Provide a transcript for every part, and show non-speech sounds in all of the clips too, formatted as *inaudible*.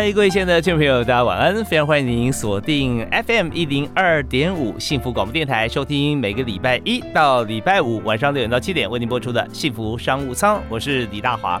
嗨，各位亲爱的听众朋友，大家晚安！非常欢迎您锁定 FM 一零二点五幸福广播电台，收听每个礼拜一到礼拜五晚上六点到七点为您播出的幸福商务舱，我是李大华。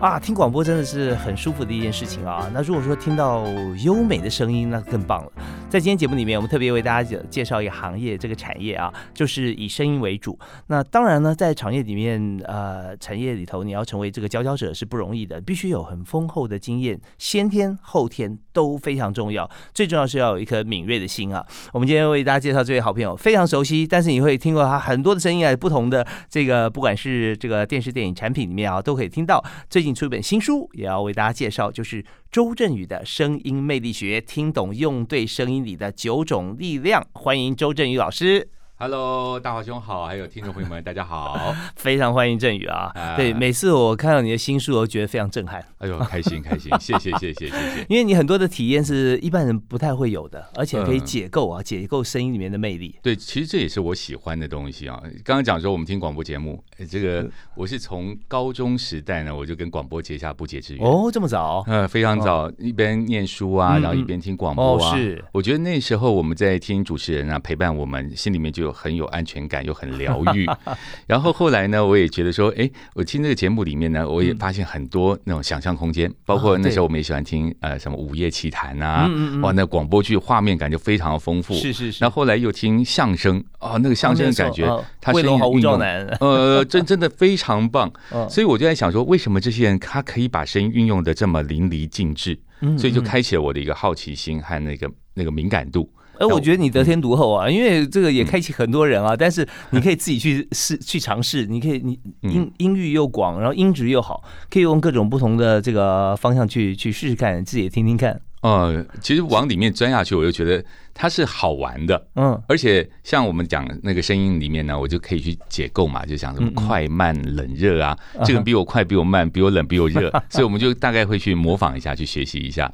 啊，听广播真的是很舒服的一件事情啊！那如果说听到优美的声音，那更棒了。在今天节目里面，我们特别为大家介介绍一个行业，这个产业啊，就是以声音为主。那当然呢，在产业里面，呃，产业里头，你要成为这个佼佼者是不容易的，必须有很丰厚的经验，先天后天都非常重要。最重要是要有一颗敏锐的心啊！我们今天为大家介绍这位好朋友，非常熟悉，但是你会听过他很多的声音啊，不同的这个，不管是这个电视、电影产品里面啊，都可以听到。最近出一本新书，也要为大家介绍，就是。周振宇的声音魅力学，听懂用对声音里的九种力量。欢迎周振宇老师。Hello，大华兄好，还有听众朋友们，大家好，*laughs* 非常欢迎振宇啊！对，每次我看到你的新书，我都觉得非常震撼。哎呦，开心开心，*laughs* 谢谢谢谢谢谢。因为你很多的体验是一般人不太会有的，而且可以解构啊，解构声音里面的魅力。对，其实这也是我喜欢的东西啊。刚刚讲说我们听广播节目，这个我是从高中时代呢，我就跟广播结下不解之缘。哦，这么早？嗯，非常早，一边念书啊，然后一边听广播啊。是，我觉得那时候我们在听主持人啊陪伴我们，心里面就有很有安全感，又很疗愈。*laughs* 然后后来呢，我也觉得说，哎，我听这个节目里面呢，我也发现很多那种想象空间，包括那时候我们也喜欢听呃什么午夜奇谈啊，哇，那广播剧画面感就非常的丰富。是是是。然后后来又听相声，哦，那个相声的感觉，他声音运用，*laughs* 呃，真真的非常棒。所以我就在想说，为什么这些人他可以把声音运用的这么淋漓尽致？所以就开启了我的一个好奇心和那个那个敏感度。哎，我觉得你得天独厚啊，因为这个也开启很多人啊。但是你可以自己去试去尝试，你可以你音音域又广，然后音质又好，可以用各种不同的这个方向去去试试看，自己也听听看。嗯，其实往里面钻下去，我就觉得它是好玩的，嗯，而且像我们讲那个声音里面呢，我就可以去解构嘛，就讲什么快慢冷热啊，这个比我快，比我慢，比我冷，比我热，*laughs* 所以我们就大概会去模仿一下，去学习一下。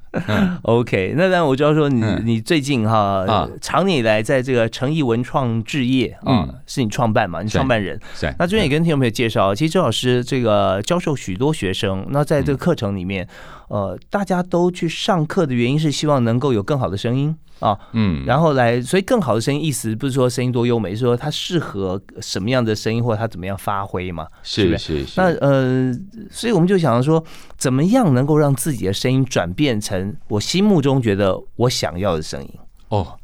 OK，那然我就要说你你最近哈，长年以来在这个诚毅文创置业啊，是你创办嘛，你创办人。对。那这边也跟听众朋友介绍，其实周老师这个教授许多学生，那在这个课程里面。呃，大家都去上课的原因是希望能够有更好的声音啊，嗯，然后来，所以更好的声音意思不是说声音多优美，是说它适合什么样的声音或者它怎么样发挥嘛，是是是。那呃，所以我们就想说，怎么样能够让自己的声音转变成我心目中觉得我想要的声音？哦。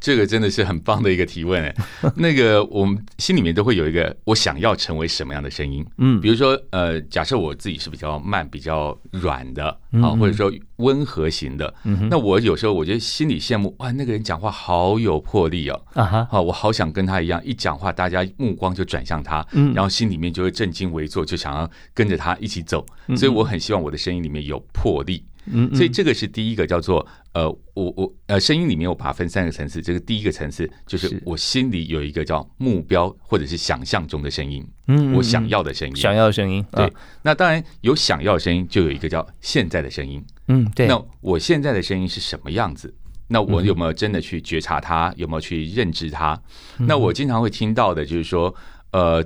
这个真的是很棒的一个提问哎，*laughs* 那个我们心里面都会有一个我想要成为什么样的声音，嗯，比如说呃，假设我自己是比较慢、比较软的，好，或者说温和型的，那我有时候我觉得心里羡慕哇，那个人讲话好有魄力哦，啊哈，好，我好想跟他一样，一讲话大家目光就转向他，嗯，然后心里面就会正襟危坐，就想要跟着他一起走，所以我很希望我的声音里面有魄力。嗯，所以这个是第一个叫做呃，我我呃，声音里面我把它分三个层次。这个第一个层次就是我心里有一个叫目标或者是想象中的声音，嗯，我想要的声音，想要的声音。对，那当然有想要的声音，就有一个叫现在的声音。嗯，对。那我现在的声音是什么样子？那我有没有真的去觉察它？有没有去认知它？那我经常会听到的就是说，呃，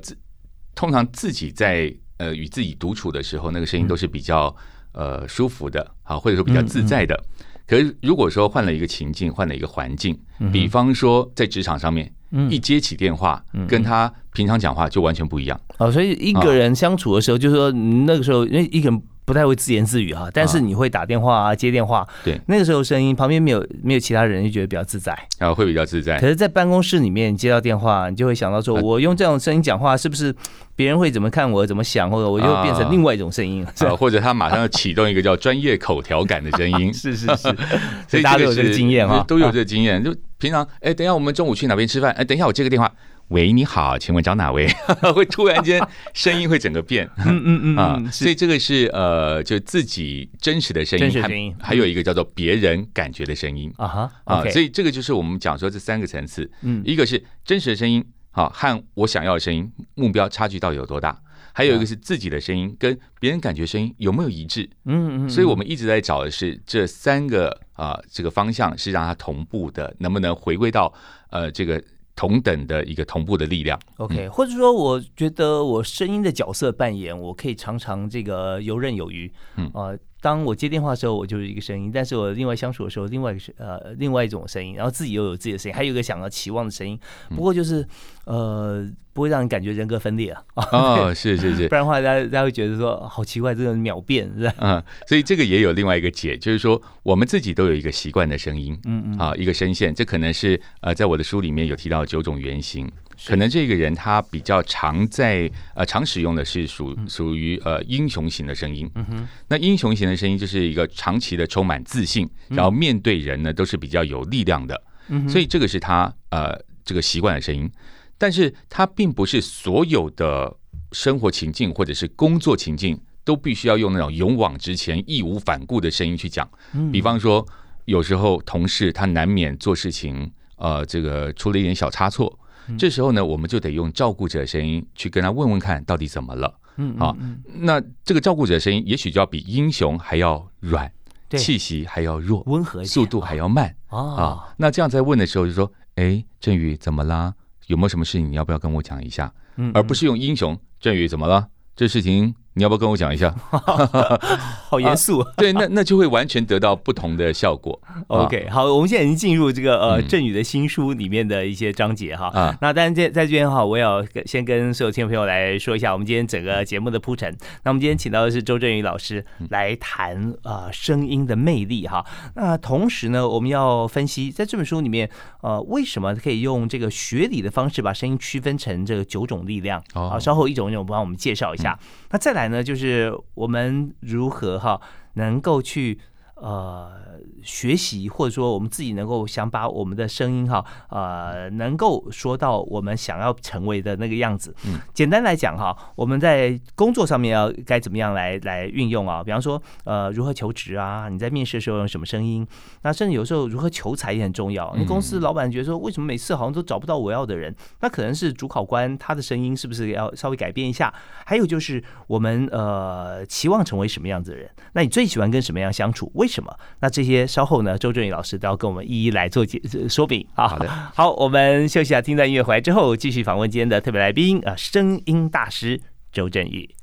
通常自己在呃与自己独处的时候，那个声音都是比较。呃，舒服的，啊，或者说比较自在的。可是如果说换了一个情境，换了一个环境，比方说在职场上面，一接起电话，跟他平常讲话就完全不一样。哦，所以一个人相处的时候，就是说那个时候，因为一个人。不太会自言自语哈，但是你会打电话啊、接电话，对，那个时候声音旁边没有没有其他人，就觉得比较自在，啊，会比较自在。可是，在办公室里面接到电话，你就会想到说，我用这种声音讲话，是不是别人会怎么看我、怎么想，或者我就变成另外一种声音，啊，或者他马上要启动一个叫专业口条感的声音，是 *laughs* 是是，*laughs* 所以大家都有这个经验哈，都有这个经验。就平常，哎，等一下我们中午去哪边吃饭？哎，等一下我接个电话。喂，你好，请问找哪位？*laughs* 会突然间声音会整个变，*laughs* 嗯嗯嗯啊，所以这个是呃，就自己真实的声音，真实声音，还有一个叫做别人感觉的声音啊哈啊，所以这个就是我们讲说这三个层次，嗯，一个是真实的声音，好，和我想要的声音目标差距到底有多大？还有一个是自己的声音跟别人感觉声音有没有一致？嗯嗯，所以我们一直在找的是这三个啊，这个方向是让它同步的，能不能回归到呃这个。同等的一个同步的力量，OK，或者说，我觉得我声音的角色扮演，我可以常常这个游刃有余，嗯。啊。当我接电话的时候，我就是一个声音；但是我另外相处的时候，另外一个是呃另外一种声音，然后自己又有自己的声音，还有一个想要期望的声音。不过就是呃不会让人感觉人格分裂啊。*laughs* 哦，是是是，不然的话，大家大家会觉得说好奇怪，这个秒变是吧？嗯，*laughs* 所以这个也有另外一个解，就是说我们自己都有一个习惯的声音，嗯嗯，啊，一个声线，这可能是呃在我的书里面有提到九种原型。可能这个人他比较常在呃常使用的是属属于呃英雄型的声音，那英雄型的声音就是一个长期的充满自信，然后面对人呢都是比较有力量的，所以这个是他呃这个习惯的声音，但是他并不是所有的生活情境或者是工作情境都必须要用那种勇往直前、义无反顾的声音去讲，比方说有时候同事他难免做事情呃这个出了一点小差错。这时候呢，我们就得用照顾者声音去跟他问问看到底怎么了。嗯，啊，那这个照顾者声音也许就要比英雄还要软，气息还要弱，温和，速度还要慢啊。那这样在问的时候就说：“哎，振宇怎么啦？有没有什么事情？你要不要跟我讲一下？”嗯，而不是用英雄，振宇怎么了？这事情。你要不要跟我讲一下？*laughs* 好严肃。对，那那就会完全得到不同的效果。*laughs* OK，好，我们现在已经进入这个呃振宇的新书里面的一些章节哈。啊，那当然在在这边哈，我也要先跟所有听众朋友来说一下，我们今天整个节目的铺陈。那我们今天请到的是周振宇老师来谈啊声音的魅力哈。那同时呢，我们要分析在这本书里面呃为什么可以用这个学理的方式把声音区分成这个九种力量。好，稍后一种一种帮我们介绍一下。那再来。呢，就是我们如何哈能够去。呃，学习或者说我们自己能够想把我们的声音哈，呃，能够说到我们想要成为的那个样子。嗯，简单来讲哈，我们在工作上面要该怎么样来来运用啊？比方说，呃，如何求职啊？你在面试的时候用什么声音？那甚至有时候如何求财也很重要。你公司老板觉得说，为什么每次好像都找不到我要的人？那可能是主考官他的声音是不是要稍微改变一下？还有就是我们呃期望成为什么样子的人？那你最喜欢跟什么样相处？为什么？那这些稍后呢？周正宇老师都要跟我们一一来做解说明啊。好的，好，我们休息下，听段音乐回来之后，继续访问今天的特别来宾啊，声音大师周振宇。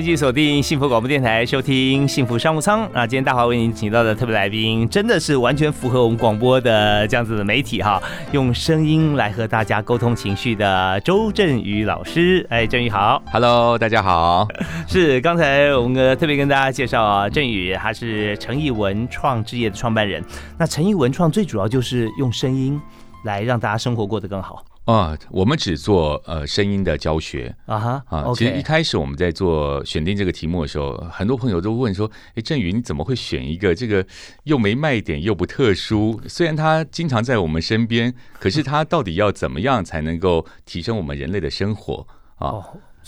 迎继续锁定幸福广播电台，收听幸福商务舱啊！今天大华为您请到的特别来宾，真的是完全符合我们广播的这样子的媒体哈，用声音来和大家沟通情绪的周振宇老师。哎，振宇好，Hello，大家好。是刚才我们特别跟大家介绍啊，振宇他是诚毅文创置业的创办人。那诚毅文创最主要就是用声音来让大家生活过得更好。啊，我们只做呃声音的教学啊哈啊，其实一开始我们在做选定这个题目的时候，很多朋友都问说：“哎，振宇你怎么会选一个这个又没卖点又不特殊？*laughs* 虽然他经常在我们身边，可是他到底要怎么样才能够提升我们人类的生活啊？”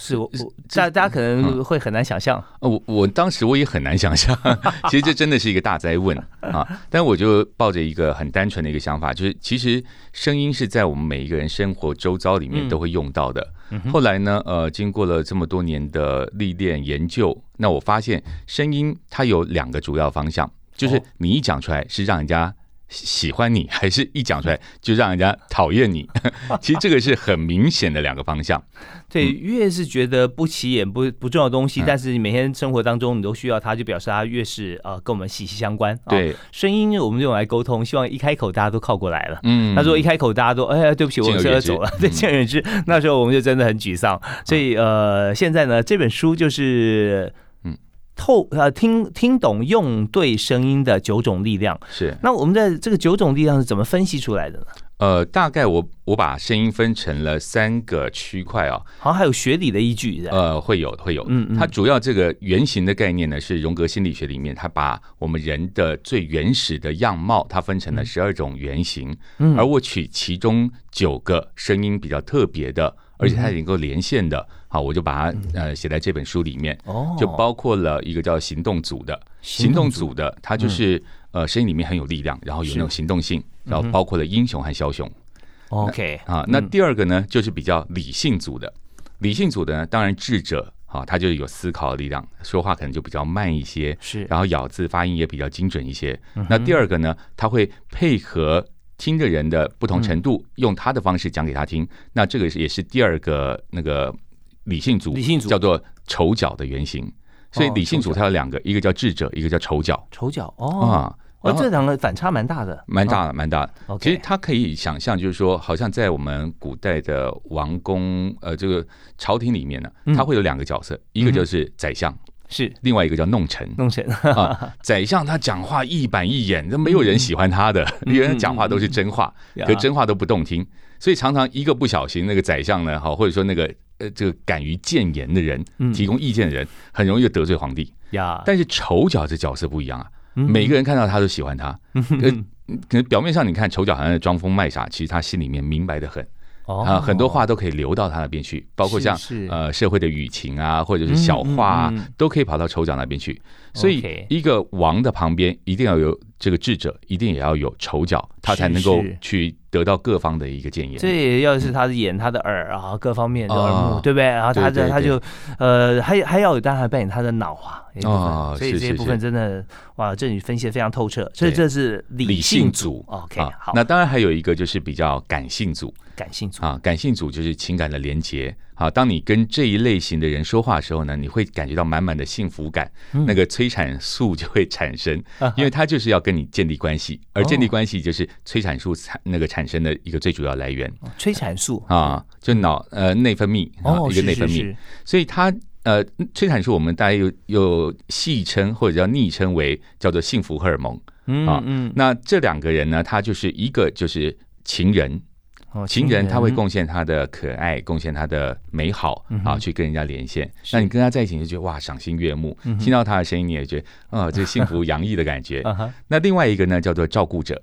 是我，大大家可能会很难想象。我我当时我也很难想象，*laughs* 其实这真的是一个大灾问啊！但我就抱着一个很单纯的一个想法，就是其实声音是在我们每一个人生活周遭里面都会用到的。后来呢，呃，经过了这么多年的历练研究，那我发现声音它有两个主要方向，就是你一讲出来是让人家。喜欢你，还是一讲出来就让人家讨厌你？*laughs* 其实这个是很明显的两个方向。对，越是觉得不起眼、不不重要的东西，但是你每天生活当中你都需要它，就表示它越是呃跟我们息息相关。对，声音我们用来沟通，希望一开口大家都靠过来了。嗯，那如果一开口大家都哎呀对不起，我车走了，对，见人之，那时候我们就真的很沮丧。所以呃，现在呢，这本书就是。透呃听听懂用对声音的九种力量。是，那我们的这个九种力量是怎么分析出来的呢？呃，大概我我把声音分成了三个区块啊，好像还有学理的依据，呃，会有会有，嗯嗯，它主要这个原型的概念呢，是荣格心理学里面，它把我们人的最原始的样貌，它分成了十二种原型，嗯，而我取其中九个声音比较特别的，而且它能够连线的，好，我就把它呃写在这本书里面，哦，就包括了一个叫行动组的，行动组的，它就是呃声音里面很有力量，然后有那种行动性。然后包括了英雄和枭雄，OK 啊，那第二个呢，就是比较理性组的，理性组的呢，当然智者啊，他就有思考的力量，说话可能就比较慢一些，是，然后咬字发音也比较精准一些。那第二个呢，他会配合听的人的不同程度，用他的方式讲给他听。那这个也是第二个那个理性组，理性组叫做丑角的原型。所以理性组它有两个，一个叫智者，一个叫丑角。丑角哦啊。哦，这两个反差蛮大的，蛮大的，蛮大的。其实他可以想象，就是说，好像在我们古代的王宫，呃，这个朝廷里面呢，他会有两个角色，一个就是宰相，是。另外一个叫弄臣。弄臣。啊，宰相他讲话一板一眼，那没有人喜欢他的，因为他讲话都是真话，可真话都不动听，所以常常一个不小心，那个宰相呢，好，或者说那个呃，这个敢于谏言的人，提供意见的人，很容易就得罪皇帝。呀。但是丑角这角色不一样啊。每个人看到他都喜欢他，可可能表面上你看丑角好像装疯卖傻，其实他心里面明白的很啊，很多话都可以流到他那边去，包括像呃社会的舆情啊，或者是小话啊，都可以跑到酋长那边去。所以一个王的旁边一定要有这个智者，一定也要有丑角，他才能够去。得到各方的一个建议，这也要是他的眼、他的耳啊，各方面的耳目，对不对？然后他的他就呃，还还要有当然扮演他的脑啊，哦，所以这些部分真的哇，这你分析的非常透彻。所以这是理性组，OK，好。那当然还有一个就是比较感性组，感性组啊，感性组就是情感的连接。好，当你跟这一类型的人说话的时候呢，你会感觉到满满的幸福感，那个催产素就会产生，因为他就是要跟你建立关系，而建立关系就是催产素产那个产。产生的一个最主要来源，催产素。啊，就脑呃内分泌啊一个内分泌，所以它呃催产素我们大家又又戏称或者叫昵称为叫做幸福荷尔蒙啊，那这两个人呢，他就是一个就是情人，情人他会贡献他的可爱，贡献他的美好啊，去跟人家连线。那你跟他在一起就觉得哇赏心悦目，听到他的声音你也觉得啊这 *laughs* 幸福洋溢的感觉。那另外一个呢叫做照顾者。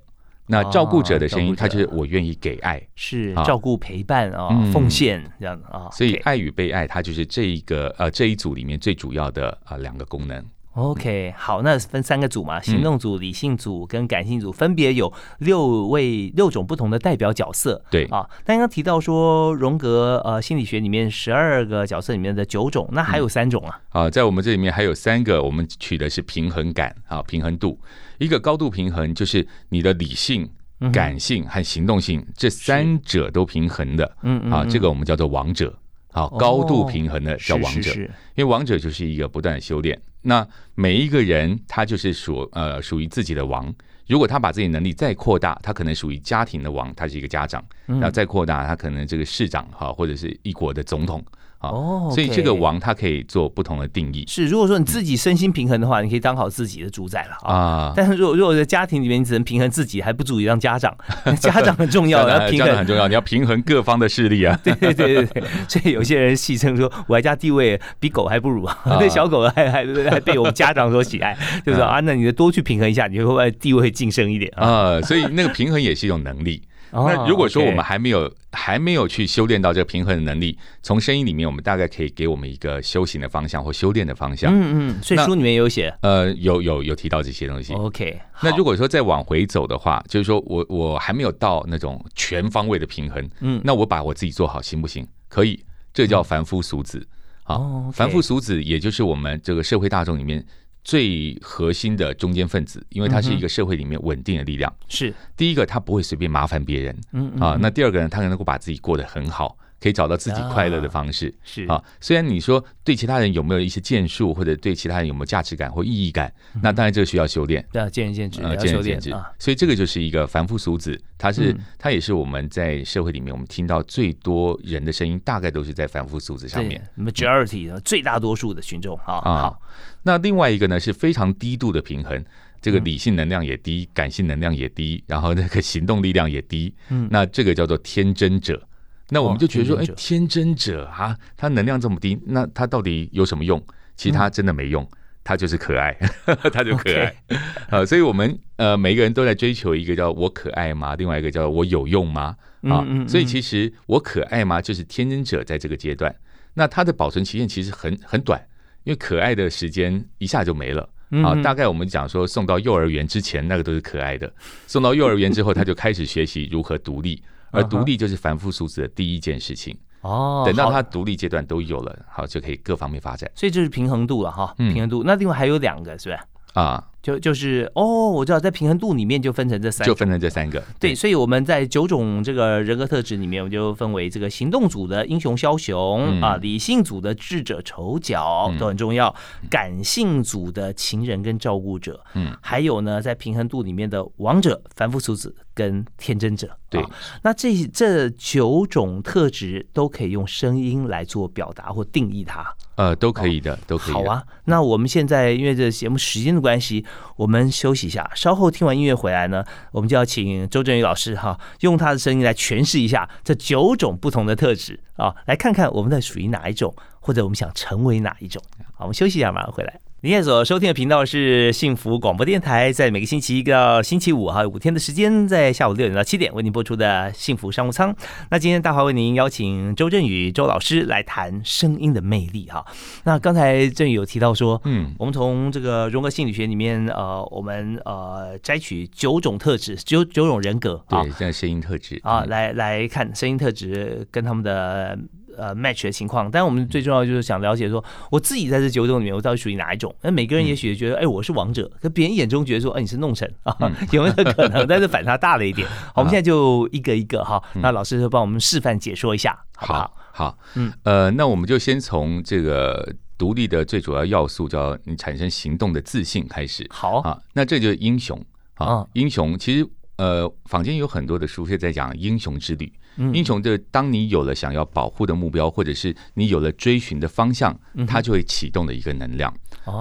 那照顾者的声音，他就是我愿意给爱，是照顾、陪伴啊，奉献这样的啊。所以爱与被爱，它就是这一个呃这一组里面最主要的啊两个功能。OK，好，那分三个组嘛，行动组、理性组跟感性组，分别有六位六种不同的代表角色。对。啊，刚刚提到说荣格呃心理学里面十二个角色里面的九种，那还有三种啊。啊，在我们这里面还有三个，我们取的是平衡感啊，平衡度。一个高度平衡，就是你的理性、感性和行动性这三者都平衡的，嗯啊，这个我们叫做王者，啊，高度平衡的叫王者，因为王者就是一个不断的修炼。那每一个人他就是属呃属于自己的王，如果他把自己能力再扩大，他可能属于家庭的王，他是一个家长，然后再扩大，他可能这个市长哈，或者是一国的总统。哦，所以这个王他可以做不同的定义。是，如果说你自己身心平衡的话，你可以当好自己的主宰了啊。但是如果如果在家庭里面你只能平衡自己，还不足以当家长。*laughs* 家长很重要，要平衡很重要，你要平衡各方的势力啊。*laughs* 对对对对对，所以有些人戏称说，我在家地位比狗还不如啊，*laughs* 那小狗还还还被我们家长所喜爱，就是说啊，那你就多去平衡一下，你会不会地位会晋升一点啊？所以那个平衡也是一种能力。那如果说我们还没有还没有去修炼到这个平衡的能力，从声音里面，我们大概可以给我们一个修行的方向或修炼的方向。嗯嗯，所以书里面有写，呃，有有有提到这些东西。OK，那如果说再往回走的话，就是说我我还没有到那种全方位的平衡，嗯，那我把我自己做好行不行？可以，这叫凡夫俗子。好，凡夫俗子，也就是我们这个社会大众里面。最核心的中间分子，因为他是一个社会里面稳定的力量。是第一个，他不会随便麻烦别人。嗯啊，那第二个呢，他能够把自己过得很好。可以找到自己快乐的方式是啊，虽然你说对其他人有没有一些建树，或者对其他人有没有价值感或意义感，那当然这个需要修炼，对，见仁见智，见仁见智啊。所以这个就是一个凡夫俗子，他是他也是我们在社会里面我们听到最多人的声音，大概都是在凡夫俗子上面，majority 的最大多数的群众啊。好，那另外一个呢是非常低度的平衡。这个理性能量也低，感性能量也低，然后那个行动力量也低。嗯，那这个叫做天真者。那我们就觉得说，哎，天真者啊，他能量这么低，那他到底有什么用？其他真的没用，他就是可爱，*laughs* 他就可爱。*laughs* 呃，所以我们呃每个人都在追求一个叫我可爱吗？另外一个叫我有用吗？啊，所以其实我可爱吗？就是天真者在这个阶段，那它的保存期限其实很很短，因为可爱的时间一下就没了。啊，大概我们讲说送到幼儿园之前那个都是可爱的，送到幼儿园之后他就开始学习如何独立。而独立就是凡夫俗子的第一件事情哦。等到他独立阶段都有了，好就可以各方面发展。所以这是平衡度了哈，平衡度。那另外还有两个是吧？啊。就就是哦，我知道在平衡度里面就分成这三，就分成这三个。对，所以我们在九种这个人格特质里面，我们就分为这个行动组的英雄枭雄啊，理性组的智者丑角都很重要，感性组的情人跟照顾者，嗯，还有呢，在平衡度里面的王者凡夫俗子跟天真者。对，那这这九种特质都可以用声音来做表达或定义它。呃，都可以的，都可以。好啊，那我们现在因为这节目时间的关系。我们休息一下，稍后听完音乐回来呢，我们就要请周振宇老师哈，用他的声音来诠释一下这九种不同的特质啊，来看看我们在属于哪一种，或者我们想成为哪一种。好，我们休息一下，马上回来。您现在所收听的频道是幸福广播电台，在每个星期一到星期五哈，五天的时间，在下午六点到七点为您播出的幸福商务舱。那今天大华为您邀请周振宇周老师来谈声音的魅力哈。那刚才振宇有提到说，嗯，我们从这个荣格心理学里面，呃，我们呃摘取九种特质，九九种人格，对，像声音特质啊，来来看声音特质跟他们的。呃，match 的情况，但我们最重要就是想了解说，我自己在这九种里面，我到底属于哪一种？那每个人也许觉得，哎，我是王者，可别人眼中觉得说，哎，你是弄臣啊，有没有可能？*laughs* 但是反差大了一点。好，我们现在就一个一个哈，那老师就帮我们示范解说一下，好不好？好，嗯，呃，那我们就先从这个独立的最主要要素，叫你产生行动的自信开始。好啊，那这就是英雄啊，英雄其实呃，坊间有很多的书是在讲英雄之旅。英雄的，当你有了想要保护的目标，或者是你有了追寻的方向，它就会启动的一个能量。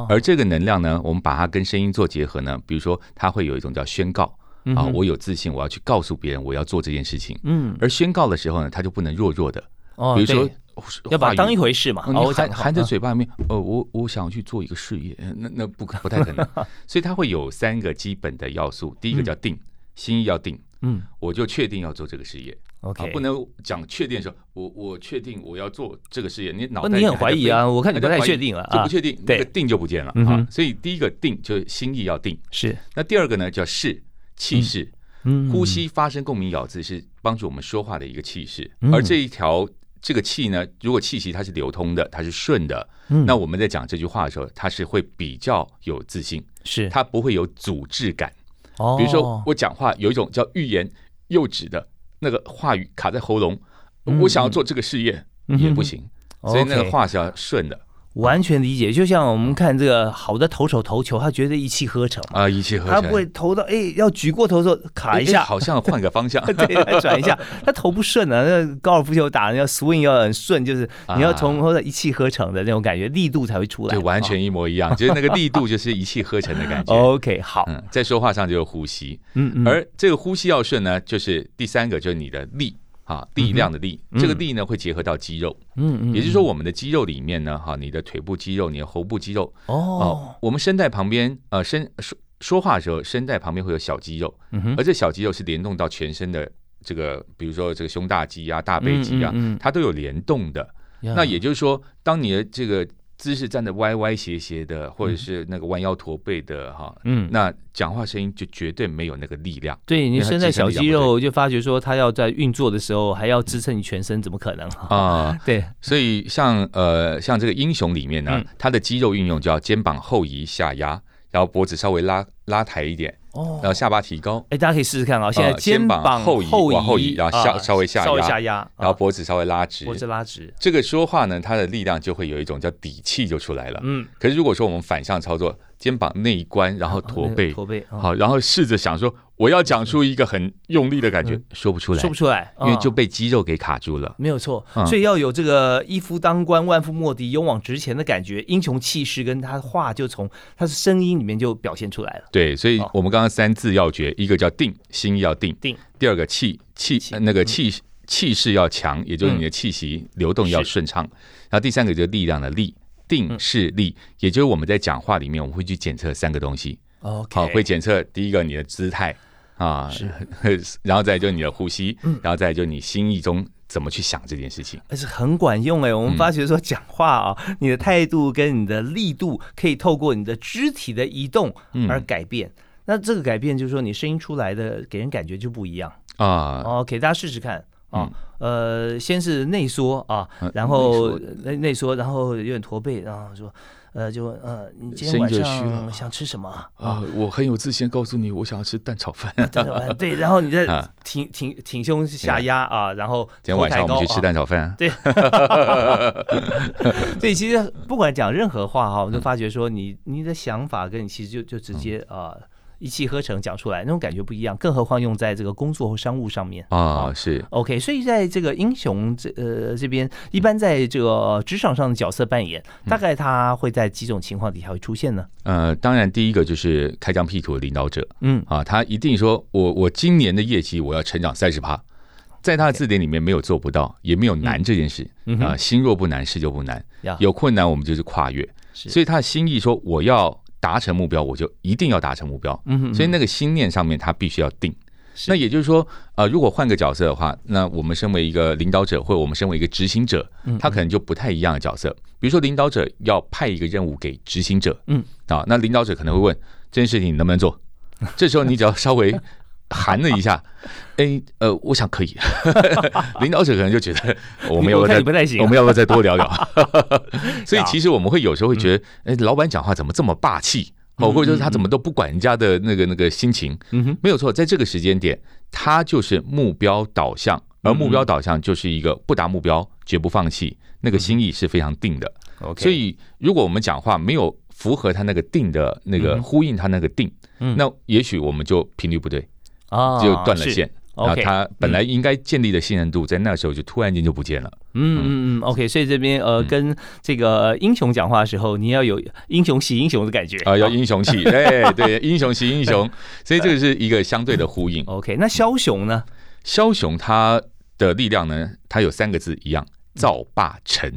而这个能量呢，我们把它跟声音做结合呢，比如说，它会有一种叫宣告啊，我有自信，我要去告诉别人我要做这件事情。嗯，而宣告的时候呢，它就不能弱弱的。哦，比如说要把它当一回事嘛，含含在嘴巴里面。呃，我我想去做一个事业，那那不不太可能。*laughs* 所以它会有三个基本的要素，第一个叫定，心意要定。嗯，我就确定要做这个事业。OK，不能讲确定说，我我确定我要做这个事业，你脑袋你很怀疑啊？我看你不太确定了，就不确定，那个定就不见了啊。所以第一个定就是心意要定，是。那第二个呢叫势气势，呼吸发声共鸣咬字是帮助我们说话的一个气势。而这一条这个气呢，如果气息它是流通的，它是顺的，那我们在讲这句话的时候，它是会比较有自信，是它不会有阻滞感。哦，比如说我讲话有一种叫欲言又止的。那个话语卡在喉咙，我想要做这个事业也不行，所以那个话是要顺的。完全理解，就像我们看这个好的投手投球，他觉得一气呵成啊，一气呵成，他不会投到哎要举过头的时候卡一下，*laughs* 好像换个方向，*laughs* 对，转一下，*laughs* 他投不顺啊。那高尔夫球打要 swing 要很顺，就是你要从或者一气呵成的那种感觉，力度才会出来，对完全一模一样，就是那个力度就是一气呵成的感觉。OK，好，在说话上就是呼吸，嗯嗯，而这个呼吸要顺呢，就是第三个就是你的力。啊，力量的力，这个力呢会结合到肌肉，嗯嗯，也就是说我们的肌肉里面呢，哈，你的腿部肌肉，你的喉部肌肉，哦，我们声带旁边，呃，声说说话的时候，声带旁边会有小肌肉，而这小肌肉是联动到全身的这个，比如说这个胸大肌啊、大背肌啊，它都有联动的。那也就是说，当你的这个。姿势站的歪歪斜斜的，或者是那个弯腰驼背的哈，嗯，那讲话声音就绝对没有那个力量。对你身在小肌肉，就发觉说他要在运作的时候还要支撑你全身，怎么可能啊？*laughs* 对，所以像呃像这个英雄里面呢，他的肌肉运用叫肩膀后移下压，然后脖子稍微拉拉抬一点。哦，然后下巴提高，哎，大家可以试试看啊。现在肩膀后移，往后移，然后下稍微下压，下压，然后脖子稍微拉直，脖子拉直。这个说话呢，它的力量就会有一种叫底气就出来了。嗯，可是如果说我们反向操作，肩膀内关，然后驼背，驼背，好，然后试着想说，我要讲出一个很用力的感觉，说不出来，说不出来，因为就被肌肉给卡住了。没有错，所以要有这个一夫当关，万夫莫敌，勇往直前的感觉，英雄气势，跟他话就从他的声音里面就表现出来了。对，所以我们刚刚三字要诀，一个叫定，心要定；定，第二个气气那个气气势要强，也就是你的气息流动要顺畅；然后第三个就是力量的力。定势力，也就是我们在讲话里面，我们会去检测三个东西。OK，好，会检测第一个你的姿态啊，是，*laughs* 然后再就你的呼吸，然后再就你心意中怎么去想这件事情，而是很管用哎。我们发觉说讲话啊，你的态度跟你的力度可以透过你的肢体的移动而改变。那这个改变就是说，你声音出来的给人感觉就不一样啊。OK，大家试试看。啊，呃，先是内缩啊，然后内内缩，然后有点驼背，然后说，呃，就呃，你今天晚上想吃什么啊？我很有自信告诉你，我想要吃蛋炒饭。*laughs* 蛋炒饭，对，然后你再 *laughs* 挺挺挺胸下压啊，然后今天晚上我们去吃蛋炒饭。对，*laughs* 所以其实不管讲任何话哈，我们就发觉说，你你的想法跟你其实就就直接啊。一气呵成讲出来，那种感觉不一样，更何况用在这个工作或商务上面。啊，是。OK。所以在这个英雄这呃这边，一般在这个职场上的角色扮演，大概他会在几种情况底下会出现呢？呃，当然第一个就是开疆辟土的领导者，嗯。啊，他一定说我我今年的业绩我要成长三十趴，在他的字典里面没有做不到，也没有难这件事啊，心若不难，事就不难，有困难我们就是跨越，所以他的心意说我要。达成目标，我就一定要达成目标。嗯哼，所以那个心念上面，他必须要定。那也就是说，呃，如果换个角色的话，那我们身为一个领导者，或者我们身为一个执行者，他可能就不太一样的角色。比如说，领导者要派一个任务给执行者，嗯，啊，那领导者可能会问这件事情你能不能做？这时候你只要稍微。含了一下，*laughs* 哎，呃，我想可以。*laughs* 领导者可能就觉得 *laughs* 我们要不要再我们要不要再多聊聊？所以其实我们会有时候会觉得，哎，老板讲话怎么这么霸气？哦，或者说他怎么都不管人家的那个那个心情？嗯哼，没有错，在这个时间点，他就是目标导向，而目标导向就是一个不达目标绝不放弃，那个心意是非常定的。OK，所以如果我们讲话没有符合他那个定的那个呼应他那个定，那也许我们就频率不对。啊，就断了线，然后他本来应该建立的信任度，在那时候就突然间就不见了。嗯嗯。嗯，OK，所以这边呃，跟这个英雄讲话的时候，你要有英雄惜英雄的感觉。啊，要英雄气，对，*laughs* 对，英雄惜英雄，*laughs* 所以这个是一个相对的呼应。OK，那枭雄呢？枭雄他的力量呢，他有三个字一样，造霸成，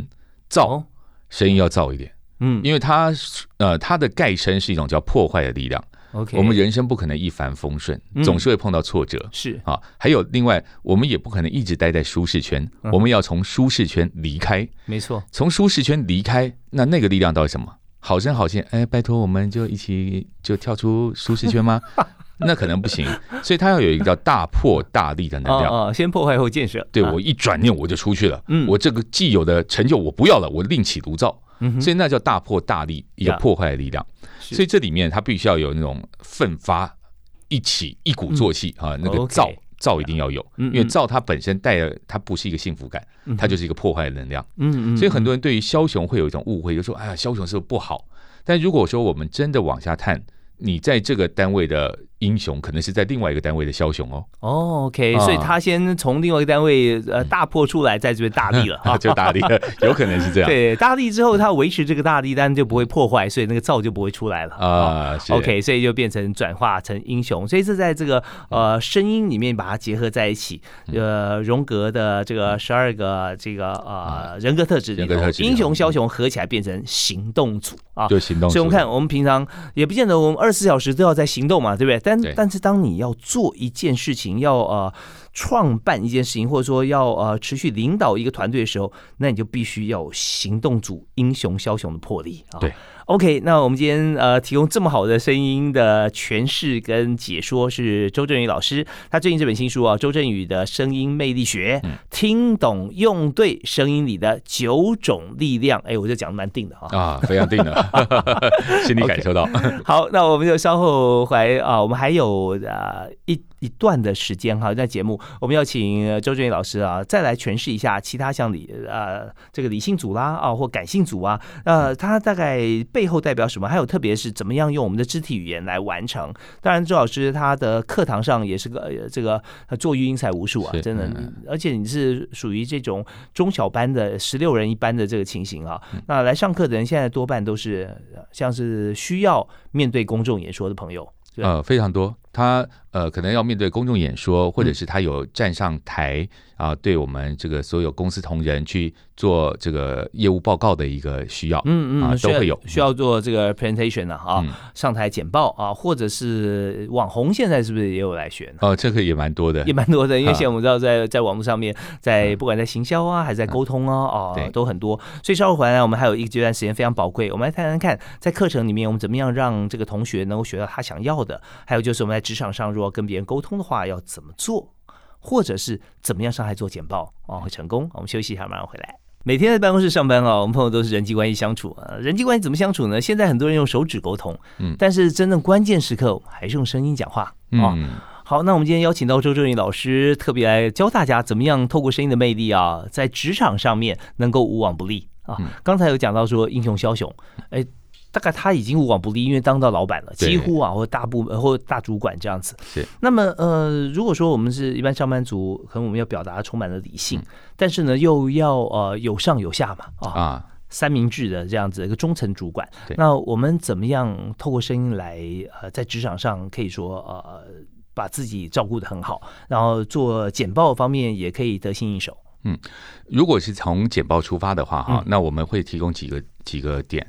造声音要造一点，嗯，因为他呃，他的盖称是一种叫破坏的力量。OK，我们人生不可能一帆风顺，总是会碰到挫折。是啊，还有另外，我们也不可能一直待在舒适圈，我们要从舒适圈离开。没错，从舒适圈离开，那那个力量到底什么？好声好气，哎，拜托，我们就一起就跳出舒适圈吗？*laughs* 那可能不行。所以他要有一个叫大破大立的能量啊，先破坏后建设。对我一转念我就出去了，嗯，我这个既有的成就我不要了，我另起炉灶。所以那叫大破大立，一个破坏的力量。所以这里面它必须要有那种奋发一起一鼓作气啊，那个造造一定要有，因为造它本身带的它不是一个幸福感，它就是一个破坏的能量。嗯嗯。所以很多人对于枭雄会有一种误会，就说：“哎呀，枭雄是不是不好？”但如果说我们真的往下探，你在这个单位的。英雄可能是在另外一个单位的枭雄哦。哦，OK，所以他先从另外一个单位呃大破出来，在这边大力了啊，*laughs* 就大力了，*laughs* 有可能是这样。对，大力之后他维持这个大力，但就不会破坏，所以那个灶就不会出来了啊。OK，所以就变成转化成英雄，所以是在这个呃声音里面把它结合在一起。呃，荣格的这个十二个这个呃人格特质里头，英雄枭雄合起来变成行动组啊，就行动。所以我们看，我们平常也不见得我们二十四小时都要在行动嘛，对不对？但但是当你要做一件事情，要呃创办一件事情，或者说要呃持续领导一个团队的时候，那你就必须要有行动组英雄枭雄的魄力啊。对。OK，那我们今天呃提供这么好的声音的诠释跟解说是周振宇老师，他最近这本新书啊，《周振宇的声音魅力学》，听懂用对声音里的九种力量，哎，我就讲的蛮定的哈啊，非常定的，*laughs* 心里感受到。好，那我们就稍后回啊，我们还有呃一。一段的时间哈，在节目我们要请周俊宇老师啊，再来诠释一下其他像理呃这个理性组啦啊或感性组啊，呃，它大概背后代表什么？还有特别是怎么样用我们的肢体语言来完成？当然，周老师他的课堂上也是个这个做育英才无数啊，真的，而且你是属于这种中小班的十六人一班的这个情形啊。那来上课的人现在多半都是像是需要面对公众演说的朋友，呃，非常多。他呃，可能要面对公众演说，或者是他有站上台啊，对我们这个所有公司同仁去做这个业务报告的一个需要，嗯嗯，都会有需要做这个 presentation 的啊，上台简报啊，或者是网红，现在是不是也有来选？哦，这个也蛮多的，也蛮多的，因为现在我们知道，在在网络上面，在不管在行销啊，还是在沟通啊，哦，都很多。所以稍后回来，我们还有一个阶段时间非常宝贵，我们来谈谈看，在课程里面，我们怎么样让这个同学能够学到他想要的，还有就是我们在职场上如果跟别人沟通的话，要怎么做，或者是怎么样上台做简报啊会成功？我们休息一下，马上回来。每天在办公室上班啊，我们朋友都是人际关系相处啊，人际关系怎么相处呢？现在很多人用手指沟通，嗯，但是真正关键时刻还是用声音讲话啊。好，那我们今天邀请到周正宇老师，特别来教大家怎么样透过声音的魅力啊，在职场上面能够无往不利啊。刚才有讲到说英雄枭雄，哎。大概他已经无往不利，因为当到老板了，几乎啊，或大部或大主管这样子。是。那么呃，如果说我们是一般上班族，可能我们要表达充满了理性，但是呢，又要呃有上有下嘛啊，三明治的这样子一个中层主管。那我们怎么样透过声音来呃，在职场上可以说呃，把自己照顾的很好，然后做简报方面也可以得心应手。嗯，如果是从简报出发的话哈，那我们会提供几个几个点。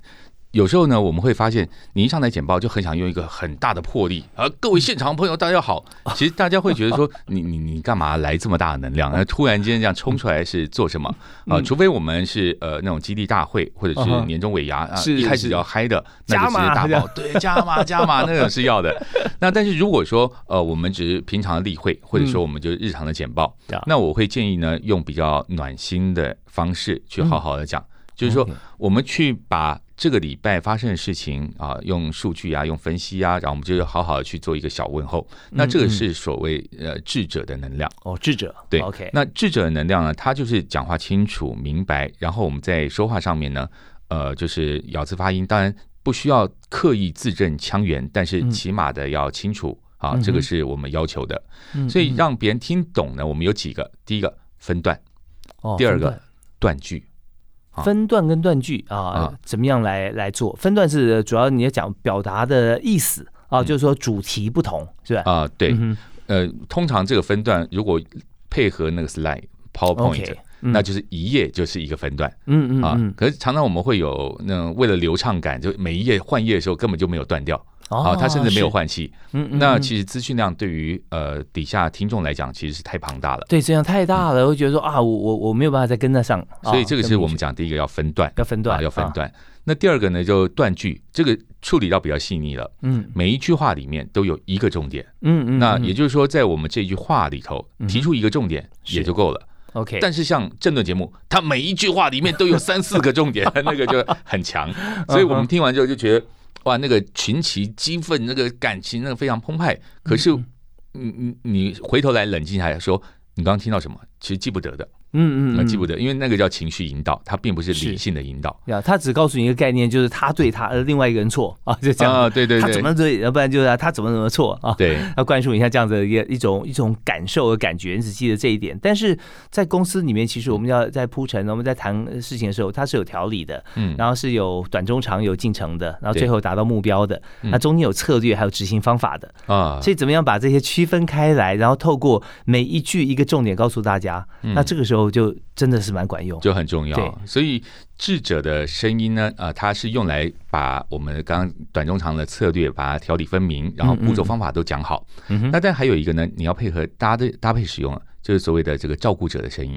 有时候呢，我们会发现，你一上台简报就很想用一个很大的魄力，啊，各位现场朋友大家好。*laughs* 其实大家会觉得说，你你你干嘛来这么大的能量？那突然间这样冲出来是做什么？啊，除非我们是呃那种基地大会或者是年终尾牙啊，一开始要嗨的，那就直接大爆，对，加码 *laughs* 加码那种是要的。那但是如果说呃我们只是平常的例会，或者说我们就日常的简报，那我会建议呢用比较暖心的方式去好好的讲，就是说我们去把。这个礼拜发生的事情啊，用数据啊，用分析啊，然后我们就好好的去做一个小问候。那这个是所谓呃智者的能量哦，智者对，OK。那智者的能量呢，他就是讲话清楚明白，然后我们在说话上面呢，呃，就是咬字发音，当然不需要刻意字正腔圆，但是起码的要清楚啊，这个是我们要求的。所以让别人听懂呢，我们有几个：第一个分段，第二个断句。分段跟断句啊，怎么样来来做？分段是主要你要讲表达的意思啊，就是说主题不同，是吧？啊，对，呃，通常这个分段如果配合那个 slide PowerPoint，那就是一页就是一个分段，嗯嗯啊。可是常常我们会有那种为了流畅感，就每一页换页的时候根本就没有断掉。啊，他甚至没有换气，嗯，那其实资讯量对于呃底下听众来讲，其实是太庞大了。对，这样太大了，会觉得说啊，我我我没有办法再跟得上。所以这个是我们讲第一个要分段，要分段，要分段。那第二个呢，就断句，这个处理到比较细腻了。嗯，每一句话里面都有一个重点。嗯嗯，那也就是说，在我们这句话里头提出一个重点也就够了。OK，但是像政论节目，它每一句话里面都有三四个重点，*laughs* 那个就很强。所以我们听完之后就觉得。哇，那个群起激愤，那个感情那个非常澎湃。可是，你你你回头来冷静下来说，你刚刚听到什么？其实记不得的。嗯嗯，记不得，因为那个叫情绪引导，它并不是理性的引导。呀，他只告诉你一个概念，就是他对他，而另外一个人错 *laughs* 啊，就这样。啊，对对对，他怎么对，要不然就是他怎么怎么错啊。对，要灌输一下这样子一个一种一种感受和感觉，你只记得这一点。但是在公司里面，其实我们要在铺陈，我们在谈事情的时候，它是有条理的，嗯，然后是有短中长有进程的，然后最后达到目标的，那中间有策略还有执行方法的啊。所以怎么样把这些区分开来，然后透过每一句一个重点告诉大家，那这个时候就真的。是蛮管用，就很重要。所以智者的声音呢，呃，它是用来把我们刚刚短中长的策略，把它条理分明，然后步骤方法都讲好。那但还有一个呢，你要配合搭的搭配使用，就是所谓的这个照顾者的声音。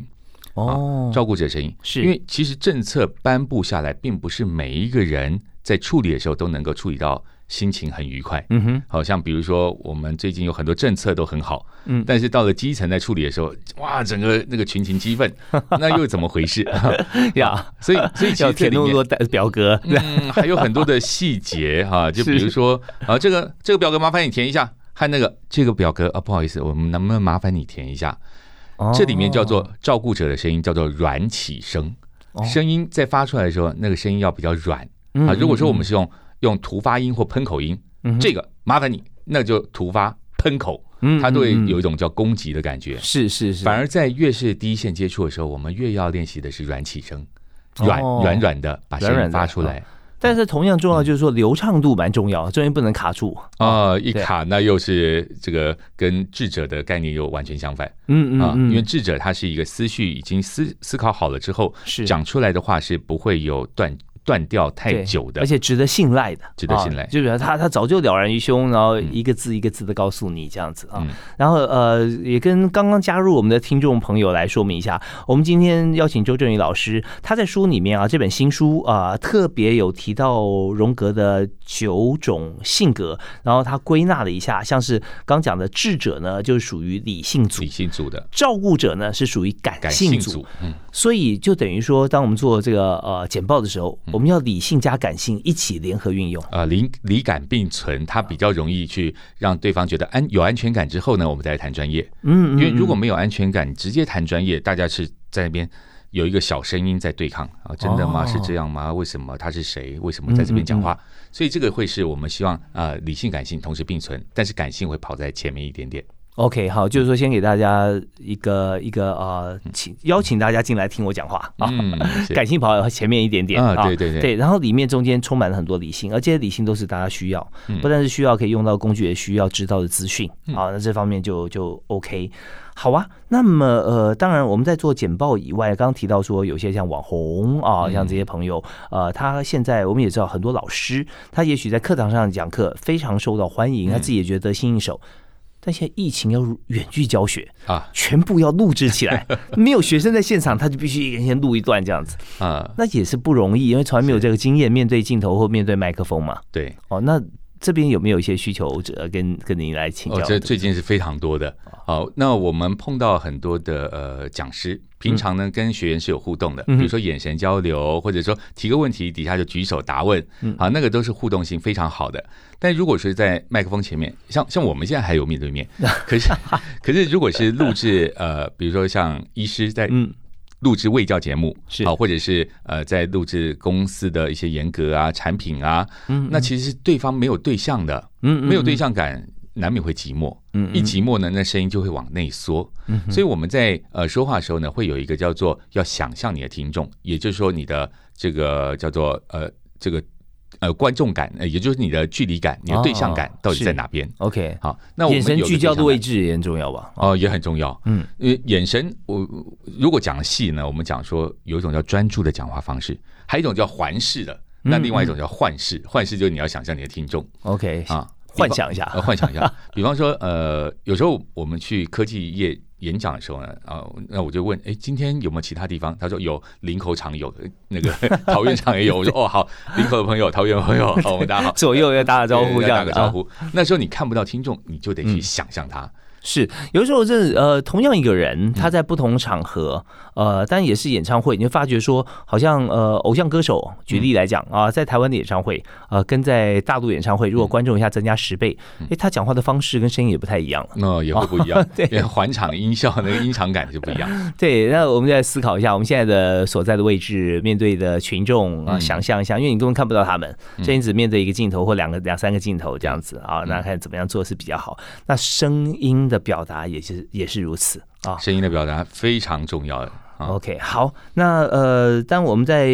哦，照顾者声音，是因为其实政策颁布下来，并不是每一个人在处理的时候都能够处理到。心情很愉快，嗯哼，好像比如说我们最近有很多政策都很好，嗯，但是到了基层在处理的时候，哇，整个那个群情激愤，*laughs* 那又怎么回事 *laughs* 呀？*laughs* 所以所以其实填那么多表格，嗯，还有很多的细节哈，就比如说啊，这个这个表格麻烦你填一下。和那个这个表格啊，不好意思，我们能不能麻烦你填一下？这里面叫做照顾者的声音，叫做软起声，声音在发出来的时候，那个声音要比较软啊。如果说我们是用用突发音或喷口音，这个麻烦你，那就突发喷口，它都会有一种叫攻击的感觉。是是是。反而在越是第一线接触的时候，我们越要练习的是软起声，软软软的把声音发出来。但是同样重要就是说流畅度蛮重要，中间不能卡住啊！一卡那又是这个跟智者的概念又完全相反。嗯嗯啊，因为智者他是一个思绪已经思思考好了之后，是讲出来的话是不会有断。断掉太久的，而且值得信赖的，值得信赖。就比如他，他早就了然于胸，然后一个字一个字的告诉你这样子啊。然后呃，也跟刚刚加入我们的听众朋友来说明一下，我们今天邀请周正宇老师，他在书里面啊，这本新书啊，特别有提到荣格的九种性格，然后他归纳了一下，像是刚讲的智者呢，就是属于理性组，理性组的；照顾者呢，是属于感性组。嗯，所以就等于说，当我们做这个呃简报的时候。我们要理性加感性一起联合运用啊，理理感并存，它比较容易去让对方觉得安有安全感之后呢，我们再来谈专业。嗯，因为如果没有安全感，直接谈专业，大家是在那边有一个小声音在对抗啊，真的吗？是这样吗？为什么他是谁？为什么在这边讲话？所以这个会是我们希望啊，理性感性同时并存，但是感性会跑在前面一点点。OK，好，就是说先给大家一个一个呃，请邀请大家进来听我讲话啊，感性跑前面一点点啊，对对对，对，然后里面中间充满了很多理性，而这些理性都是大家需要，不但是需要可以用到工具，也需要知道的资讯啊，那这方面就就 OK，好啊。那么呃，当然我们在做简报以外，刚刚提到说有些像网红啊，像这些朋友，呃，他现在我们也知道很多老师，他也许在课堂上讲课非常受到欢迎，他自己也觉得得心应手。但现在疫情要远距教学啊，全部要录制起来，*laughs* 没有学生在现场，他就必须一个人先录一段这样子啊，那也是不容易，因为从来没有这个经验，面对镜头或面对麦克风嘛。对，哦，那。这边有没有一些需求者跟跟您来请教？这最近是非常多的。好，那我们碰到很多的呃讲师，平常呢跟学员是有互动的，比如说眼神交流，或者说提个问题底下就举手答问，啊，那个都是互动性非常好的。但如果是在麦克风前面，像像我们现在还有面对面，*laughs* 可是可是如果是录制呃，比如说像医师在嗯。录制卫教节目是。好，或者是呃，在录制公司的一些严格啊、产品啊，嗯，那其实对方没有对象的，嗯，没有对象感，难免会寂寞，嗯，一寂寞呢，那声音就会往内缩，嗯，所以我们在呃说话的时候呢，会有一个叫做要想象你的听众，也就是说你的这个叫做呃这个。呃，观众感，呃，也就是你的距离感，你的对象感到底在哪边？OK，好，那眼神聚焦的位置也很重要吧？哦，也很重要。嗯，眼神，我如果讲戏呢，我们讲说有一种叫专注的讲话方式，还有一种叫环视的，那另外一种叫幻视。幻视就是你要想象你的听众，OK，啊，幻想一下，幻想一下。*laughs* 比方说，呃，有时候我们去科技业。演讲的时候呢，啊，那我就问，哎，今天有没有其他地方？他说有，林口场有，那个 *laughs* 桃园场也有。我说 *laughs* 哦，好，林口的朋友，桃园朋友，好，我们大家好，左右要打个招呼，打个招呼。那时候你看不到听众，你就得去想象他。是，有时候这呃，同样一个人，他在不同场合，呃，但也是演唱会，你会发觉说，好像呃，偶像歌手，举例来讲啊，在台湾的演唱会，呃，跟在大陆演唱会，如果观众一下增加十倍，哎，他讲话的方式跟声音也不太一样，那也会不一样，对，环场音效那个音场感就不一样。*laughs* 对，那我们再思考一下，我们现在的所在的位置，面对的群众啊，想象一下，因为你根本看不到他们，所以你只面对一个镜头或两个、两三个镜头这样子啊，那看怎么样做是比较好。那声音的表达也是。也是如此啊，声音的表达非常重要的。OK，好，那呃，当我们在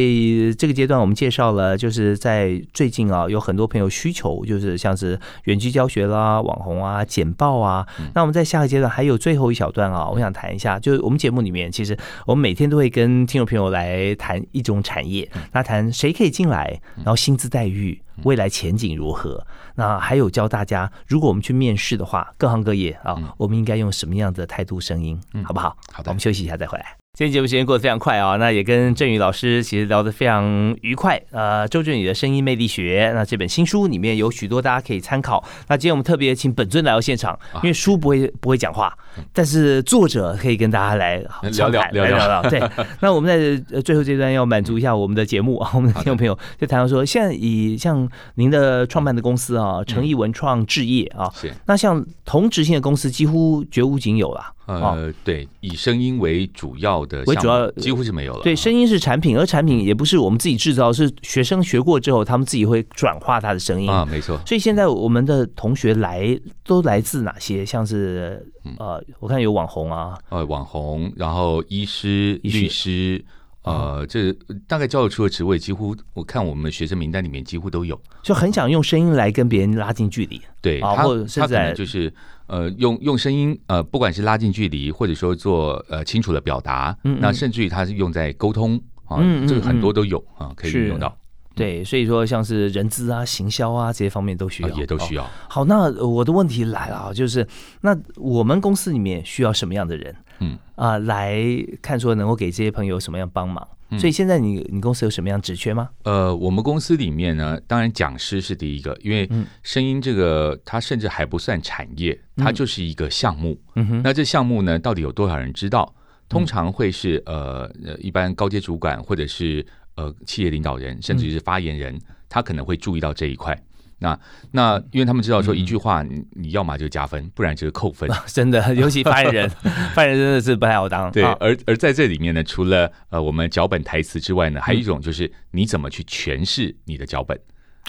这个阶段，我们介绍了，就是在最近啊，有很多朋友需求，就是像是远距教学啦、网红啊、简报啊。那我们在下个阶段还有最后一小段啊，我想谈一下，就是我们节目里面，其实我们每天都会跟听众朋友来谈一种产业，那谈谁可以进来，然后薪资待遇、未来前景如何。那还有教大家，如果我们去面试的话，各行各业啊，我们应该用什么样的态度、声音，好不好？好的，我们休息一下再回来。今天节目时间过得非常快啊，那也跟振宇老师其实聊得非常愉快。呃，周振宇的声音魅力学，那这本新书里面有许多大家可以参考。那今天我们特别请本尊来到现场，因为书不会不会讲话，但是作者可以跟大家来聊聊聊聊。对，*laughs* 那我们在最后这段要满足一下我们的节目啊，我们的听众朋友就谈到说，现在以像您的创办的公司啊，诚毅文创置业啊，是那像同质性的公司几乎绝无仅有了。呃，对，以声音为主要的，为主要几乎是没有了。对，声音是产品，而产品也不是我们自己制造，是学生学过之后，他们自己会转化他的声音啊，没错。所以现在我们的同学来都来自哪些？像是呃，我看有网红啊，呃，网红，然后医师、律师。呃，这大概教育出的职位，几乎我看我们学生名单里面几乎都有，就很想用声音来跟别人拉近距离。对，他他可能就是呃，用用声音呃，不管是拉近距离，或者说做呃清楚的表达，嗯那甚至于他是用在沟通啊，这个很多都有啊，可以用到。对，所以说像是人资啊、行销啊这些方面都需要，也都需要。好，那我的问题来了啊，就是那我们公司里面需要什么样的人？嗯啊，来看说能够给这些朋友什么样帮忙？所以现在你你公司有什么样职缺吗？呃，我们公司里面呢，当然讲师是第一个，因为声音这个它甚至还不算产业，它就是一个项目。嗯哼，那这项目呢，到底有多少人知道？通常会是呃呃，一般高阶主管或者是。呃，企业领导人甚至是发言人，他可能会注意到这一块。那那，因为他们知道说一句话，你你要么就加分，不然就是扣分。*laughs* 真的，尤其发言人，*laughs* 发言人真的是不太好当。对，而而在这里面呢，除了呃我们脚本台词之外呢，还有一种就是你怎么去诠释你的脚本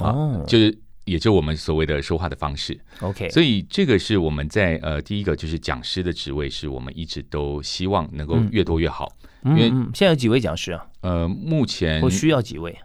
啊，就是也就我们所谓的说话的方式。OK，所以这个是我们在呃第一个就是讲师的职位，是我们一直都希望能够越多越好。因为现在有几位讲师啊？呃，目前我需要几位？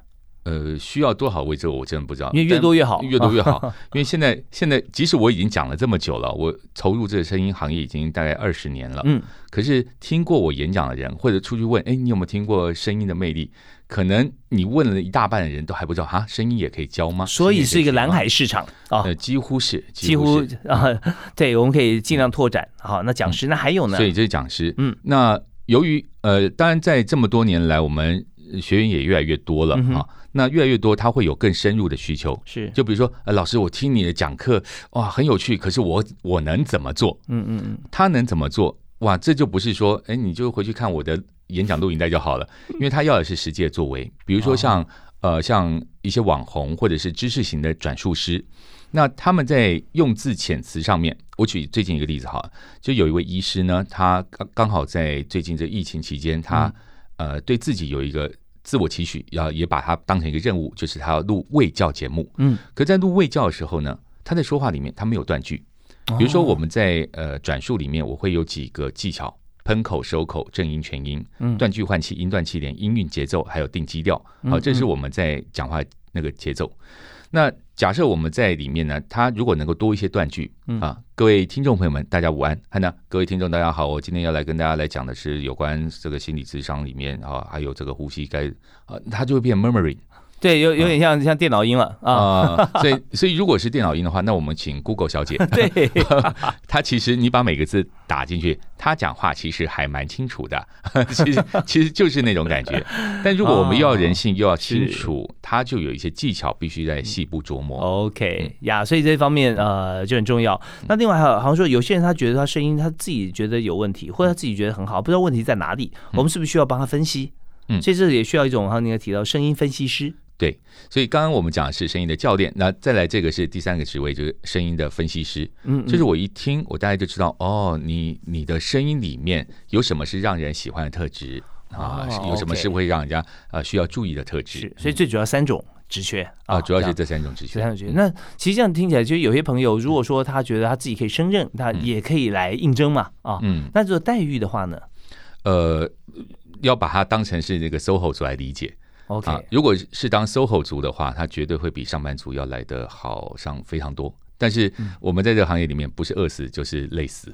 呃，需要多少位？这个我真的不知道。因为越多越好，越多越好。*laughs* 因为现在现在，即使我已经讲了这么久了，我投入这个声音行业已经大概二十年了。嗯。可是听过我演讲的人，或者出去问，哎，你有没有听过声音的魅力？可能你问了一大半的人都还不知道啊，声音也可以教吗？所以是一个蓝海市场啊。呃，几乎是，几乎啊，*laughs* 对，我们可以尽量拓展。好，那讲师那还有呢？所以这是讲师。嗯，那。由于呃，当然在这么多年来，我们学员也越来越多了啊。那越来越多，他会有更深入的需求。是，就比如说，呃，老师，我听你的讲课，哇，很有趣。可是我我能怎么做？嗯嗯嗯，他能怎么做？哇，这就不是说，哎，你就回去看我的演讲录影带就好了。*laughs* 因为他要的是实际的作为。比如说像呃，像一些网红或者是知识型的转述师。那他们在用字遣词上面，我举最近一个例子哈，就有一位医师呢，他刚刚好在最近这疫情期间，他呃对自己有一个自我期许，要也把它当成一个任务，就是他要录卫教节目。嗯，可在录卫教的时候呢，他在说话里面他没有断句，比如说我们在呃转述里面，我会有几个技巧：喷口、收口、正音、全音、断句换气、音断气连、音韵节奏，还有定基调。好，这是我们在讲话那个节奏。那假设我们在里面呢，他如果能够多一些断句啊，各位听众朋友们，大家午安，汉娜各位听众大家好，我今天要来跟大家来讲的是有关这个心理智商里面啊，还有这个呼吸该啊，它就会变 murmuring。对，有有点像像电脑音了啊，*laughs* 所以所以如果是电脑音的话，那我们请 Google 小姐，*laughs* 对，*laughs* 她其实你把每个字打进去，她讲话其实还蛮清楚的，其实其实就是那种感觉。但如果我们又要人性又要清楚，它就有一些技巧必须在细部琢磨。OK 呀，所以这方面呃就很重要。那另外还有好像说有些人他觉得他声音他自己觉得有问题，或者他自己觉得很好，不知道问题在哪里，我们是不是需要帮他分析？嗯，所以这也需要一种，刚你也提到声音分析师。对，所以刚刚我们讲的是声音的教练，那再来这个是第三个职位，就是声音的分析师。嗯，就是我一听，我大概就知道，哦，你你的声音里面有什么是让人喜欢的特质啊？有什么是会让人家啊需要注意的特质？是，所以最主要三种职缺啊，主要是这三种职缺。三种职缺。那其实这样听起来，就有些朋友如果说他觉得他自己可以胜任，他也可以来应征嘛啊。嗯。那这个待遇的话呢？呃，要把它当成是这个 SOHO 组来理解。OK，如果是当 SOHO 族的话，他绝对会比上班族要来的好上非常多。但是我们在这个行业里面，不是饿死就是累死。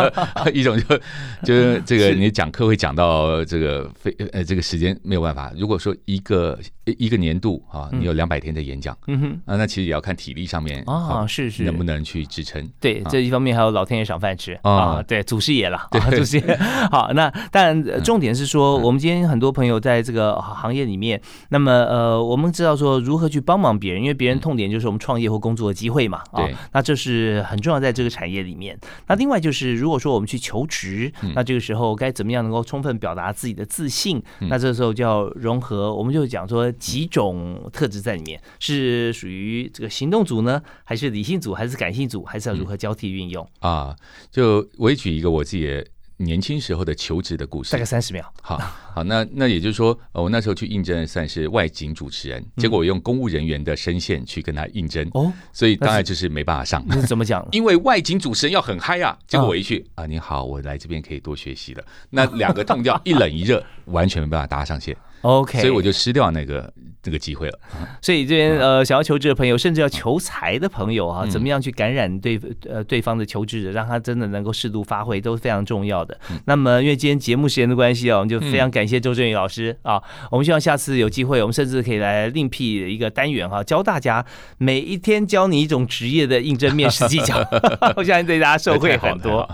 *laughs* 一种就就是这个，你讲课会讲到这个非呃这个时间没有办法。如果说一个一个年度啊，你有两百天的演讲，嗯哼啊，那其实也要看体力上面啊，是是能不能去支撑。对这一方面，还有老天爷赏饭吃啊，对祖师爷了，对祖师爷。*laughs* 好，那但重点是说，我们今天很多朋友在这个行业里面，那么呃，我们知道说如何去帮忙别人，因为别人痛点就是我们创业或工作的机会嘛。对，那这是很重要，在这个产业里面。那另外就是，如果说我们去求职，那这个时候该怎么样能够充分表达自己的自信？那这时候就要融合，我们就讲说几种特质在里面，是属于这个行动组呢，还是理性组，还是感性组，还是要如何交替运用啊？就我也举一个我自己的。年轻时候的求职的故事，大概三十秒。好，好，那那也就是说，我那时候去应征算是外景主持人，结果我用公务人员的声线去跟他应征，哦，所以当然就是没办法上。那怎么讲？*laughs* 因为外景主持人要很嗨啊，结果我一去啊，你好，我来这边可以多学习的。那两个痛调 *laughs* 一冷一热，完全没办法搭上线。OK，所以我就失掉那个。这个机会了，所以这边呃，想要求职的朋友，甚至要求财的朋友啊，怎么样去感染对呃对方的求职者，让他真的能够适度发挥，都是非常重要的。那么，因为今天节目时间的关系啊，我们就非常感谢周振宇老师啊。我们希望下次有机会，我们甚至可以来另辟一个单元哈，教大家每一天教你一种职业的应征面试技巧，*laughs* 我相信对大家受惠很多。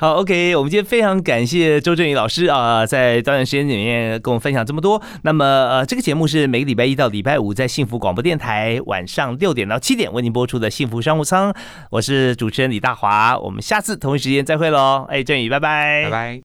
好，OK，我们今天非常感谢周振宇老师啊，在短短时间里面跟我们分享这么多。那么呃，这个节目是每个礼拜一。到礼拜五，在幸福广播电台晚上六点到七点为您播出的《幸福商务舱》，我是主持人李大华，我们下次同一时间再会喽！哎，振宇，拜拜，拜拜。